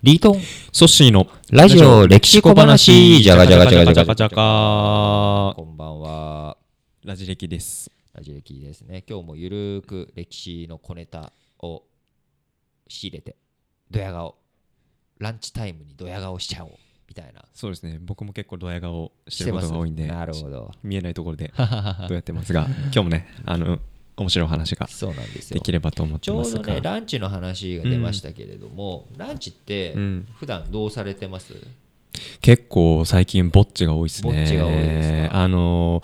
リートンソッシーのラジオ歴史小話じゃがじゃがじゃがじゃがじゃがこんばんはラジ歴です。ラジ歴ですね今日もゆるーく歴史の小ネタを仕入れてドヤ顔ランチタイムにドヤ顔しちゃおうみたいなそうですね。僕も結構ドヤ顔してることが多いんで、なるほど見えないところでどうやってますが、今日もね、あの、面白い話がそうなんですよ。できればと思ってちょますが。うどねランチの話が出ましたけれども、ランチってうん。普段どうされてます、結構最近ぼっちが多いですね。ぼっちが多いですか？あの、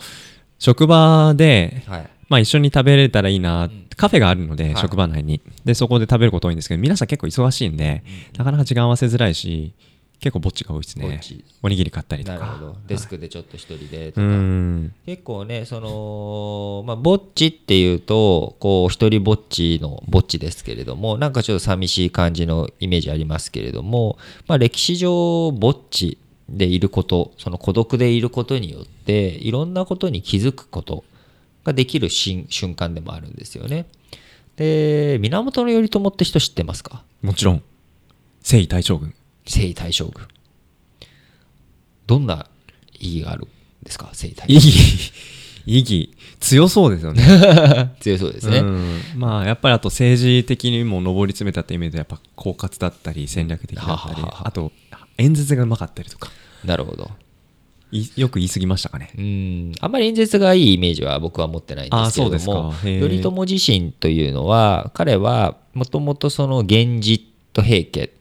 職場で、はい。まあ一緒に食べれたらいいな、ん。カフェがあるので、はい。職場内に。で、そこで食べること多いんですけど、皆さん結構忙しいんで、なかなか時間合わせづらいし、結構ぼっちが多いですねぼっち。おにぎり買ったりとか。なるほどデスクでちょっと一人でとうか、ん。結構ねそのまあぼっちっていうとこう一人ぼっちのぼっちですけれどもなんかちょっと寂しい感じのイメージありますけれども、まあ、歴史上ぼっちでいることその孤独でいることによっていろんなことに気づくことができるし瞬間でもあるんですよね。で源頼朝って人知ってますか？もちろん、征夷大将軍。征夷大将軍。どんな意義があるんですか？征夷大意将義、意義、強そうですよね。軍。強そうですね。うんまあやっぱりあと政治的にも上り詰めたって意味でやっぱ狡猾だったり戦略的だったりははははあと演説がうまかったりとかなるほど。いよく言い過ぎましたかねうん、あんまり演説がいいイメージは僕は持ってないんですけれども頼朝自身というのは彼はもともとその源氏と平家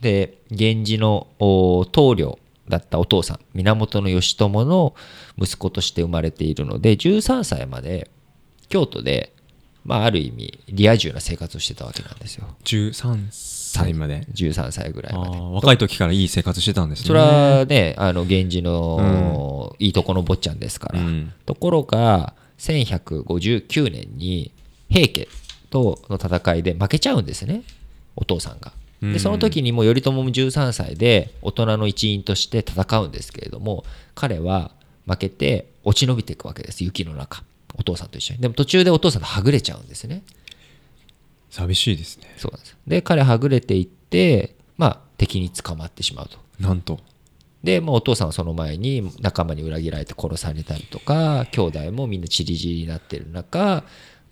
で源氏のお棟梁だったお父さん源義朝の息子として生まれているので13歳まで京都で、まあ、ある意味リア充な生活をしてたわけなんですよ。13歳まで？13歳ぐらいあまで。ー若い時からいい生活してたんですね。それはね、あの源氏のいいとこの坊ちゃんですから、うん。ところが1159年に平家との戦いで負けちゃうんですねお父さんが。うん。でその時にもう頼朝も13歳で大人の一員として戦うんですけれども彼は負けて落ち延びていくわけです。雪の中。お父さんと一緒に。でも途中でお父さんとはぐれちゃうんですね。寂しいですね。そうなんです。で彼はぐれていってまあ敵に捕まってしまうと。なんと。でもうお父さんはその前に仲間に裏切られて殺されたりとか兄弟もみんな散り散りになってる中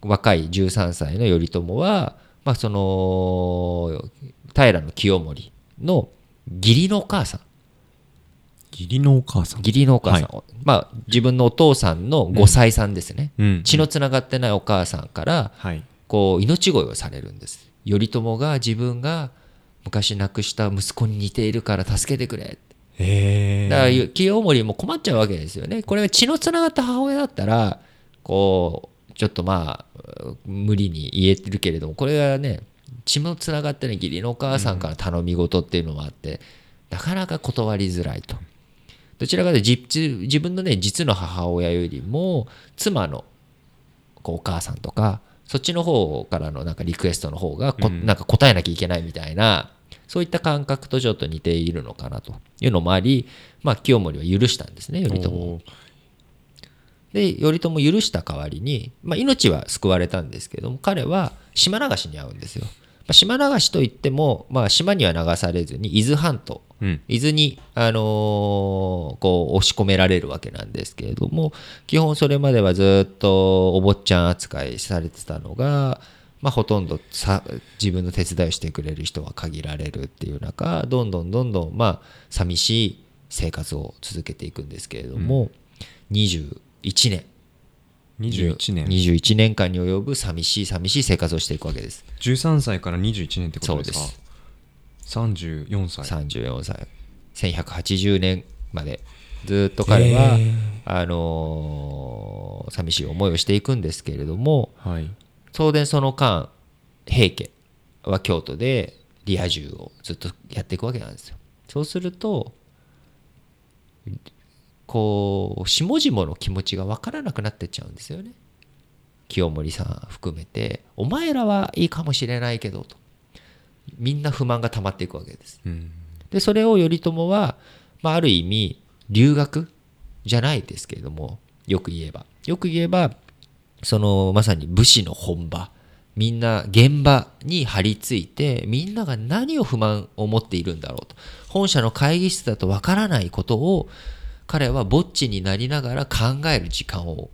若い13歳の頼朝は、まあ、その平清盛の義理のお母さん。義理のお母さん。義理のお母さん、まあ、自分のお父さんの5歳さんですね、うん。血のつながってないお母さんからはい。こう命乞いをされるんです。頼朝が自分が昔亡くした息子に似ているから助けてくれだからえ清盛も困っちゃうわけですよね。これが血のつながった母親だったらこうちょっとまあ無理に言えてるけれどもこれがね血のつながってない義理のお母さんから頼み事っていうのもあって、なかなか断りづらいと。どちらかというと実自分のね実の母親よりも妻のこうお母さんとかそっちの方からのなんかリクエストの方がこ、なんか答えなきゃいけないみたいなそういった感覚とちょっと似ているのかなというのもあり、まあ、清盛は許したんですね頼朝で頼朝許した代わりに、まあ、命は救われたんですけども彼は島流しに遭うんですよ。まあ、島流しといっても、まあ、島には流されずに伊豆半島うん伊豆に、あのーこう押し込められるわけなんですけれども基本それまではずっとお坊ちゃん扱いされてたのが、まあ、ほとんどさ自分の手伝いをしてくれる人は限られるっていう中どんどんどんどん、まあ、寂しい生活を続けていくんですけれども、21年。21年。21年間に及ぶ寂しい寂しい生活をしていくわけです。13歳から21年ってことですか？そうです。34歳。34歳。1180年まで。ずっと彼はへー。あのー寂しい思いをしていくんですけれどもはい。当然その間平家は京都でリア充をずっとやっていくわけなんですよ。そうするとこう下々の気持ちが分からなくなってっちゃうんですよね。清盛さん含めてお前らはいいかもしれないけどと。みんな不満が溜まっていくわけです。うん。でそれを頼朝は、まあ、ある意味留学じゃないですけれどもよく言えば。よく言えばそのまさに武士の本場。みんな現場に張り付いてみんなが何を不満を持っているんだろうと。本社の会議室だとわからないことを彼はぼっちになりながら考える時間を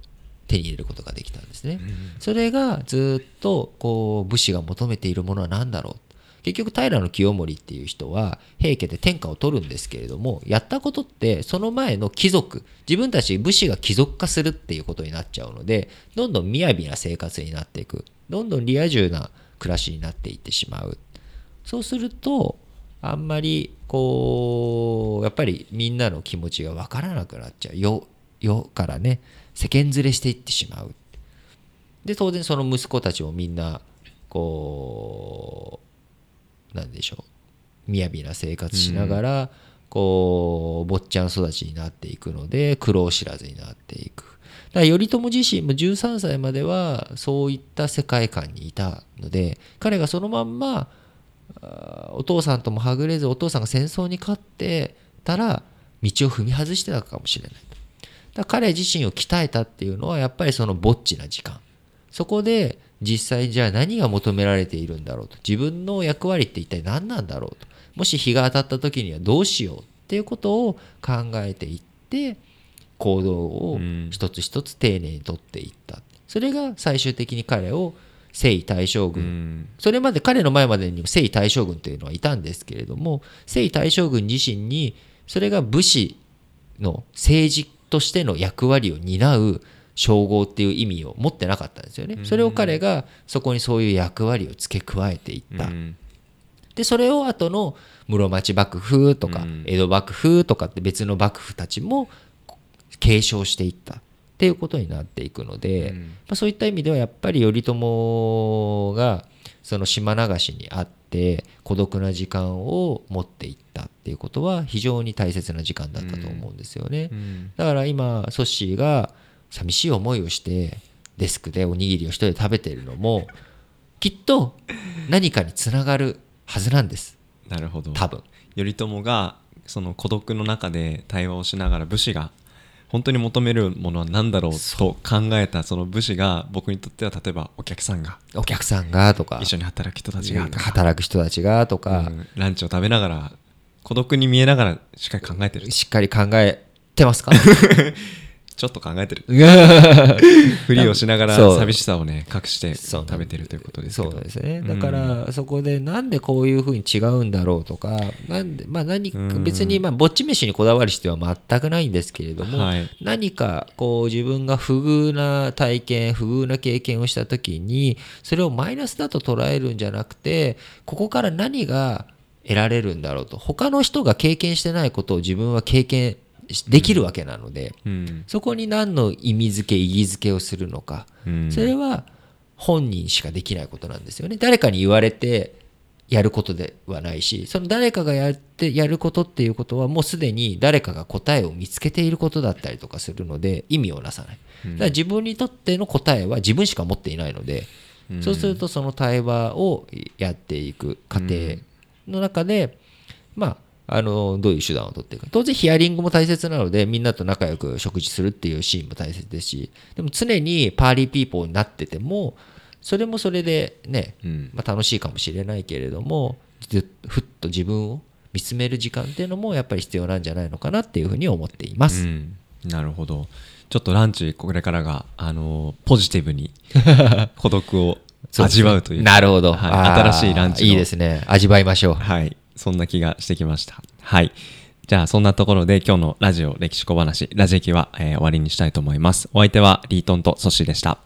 手に入れることができたんですね。それがずっとこう武士が求めているものは何だろう。結局平清盛っていう人は平家で天下を取るんですけれどもやったことってその前の貴族自分たち武士が貴族化するっていうことになっちゃうのでどんどん雅な生活になっていく。どんどんリア充な暮らしになっていってしまう。そうするとあんまりこうやっぱりみんなの気持ちが分からなくなっちゃう。世世からね世間連れしていってしまう。で当然その息子たちもみんなこうなんでしょう。雅な生活しながら、こう坊ちゃん育ちになっていくので苦労知らずになっていく。だから頼朝自身も13歳まではそういった世界観にいたので彼がそのまんまお父さんともはぐれずお父さんが戦争に勝ってたら道を踏み外してたかもしれない。とだ彼自身を鍛えたっていうのはやっぱりそのぼっちな時間。そこで実際じゃあ何が求められているんだろうと。自分の役割って一体何なんだろうと。もし日が当たった時にはどうしようっていうことを考えていって行動を一つ一つ丁寧にとっていった。それが最終的に彼を征夷大将軍。それまで彼の前までにも征夷大将軍というのはいたんですけれども征夷大将軍自身にそれが武士の政治としての役割を担う称号っていう意味を持ってなかったんですよね。それを彼がそこにそういう役割を付け加えていった。でそれを後の室町幕府とか江戸幕府とかって別の幕府たちも継承していったっていうことになっていくので、まあ、そういった意味ではやっぱり頼朝がその島流しにあって孤独な時間を持っていったっていうことは非常に大切な時間だったと思うんですよね。だから今ソッシーが寂しい思いをしてデスクでおにぎりを一人で食べているのもきっと何かにつながるはずなんです。なるほど。多分。頼朝がその孤独の中で対話をしながら武士が本当に求めるものは何だろうと考えたその武士が僕にとっては例えばお客さんがお客さんがとか一緒に働く人たちがとか働く人たちがとか、うんランチを食べながら孤独に見えながらしっかり考えてる。しっかり考えてますか？ちょっと考えてる。そ ふりをしながら寂しさをね隠してう。食べてるということですけど。そうですね。だからそこでなんでこういうふうに違うんだろうとかなんでまあ何別にまあぼっち飯にこだわる必要は全くないんですけれども、はい。何かこう自分が不遇な体験不遇な経験をした時にそれをマイナスだと捉えるんじゃなくてここから何が得られるんだろうと。他の人が経験してないことを自分は経験できるわけなので、うん。そこに何の意味付け意義付けをするのか、うん。それは本人しかできないことなんですよね。誰かに言われてやることではないしその誰かがやってやることっていうことはもうすでに誰かが答えを見つけていることだったりとかするので意味をなさない。だから自分にとっての答えは自分しか持っていないので、うん。そうするとその対話をやっていく過程の中で、まああのどういう手段を取っていくか。当然ヒアリングも大切なのでみんなと仲良く食事するっていうシーンも大切ですしでも常にパーリーピーポーになっててもそれもそれでね、うん。まあ、楽しいかもしれないけれどもずふっと自分を見つめる時間っていうのもやっぱり必要なんじゃないのかなっていうふうに思っています。うん。なるほど。ちょっとランチこれからがあのポジティブに 孤独を味わうというなるほど、はい。新しいランチのいいですね。味わいましょう。はいそんな気がしてきました。はい。じゃあそんなところで今日のラジオ歴史小話ラジエキは、えー終わりにしたいと思います。お相手はリートンとソシーでした。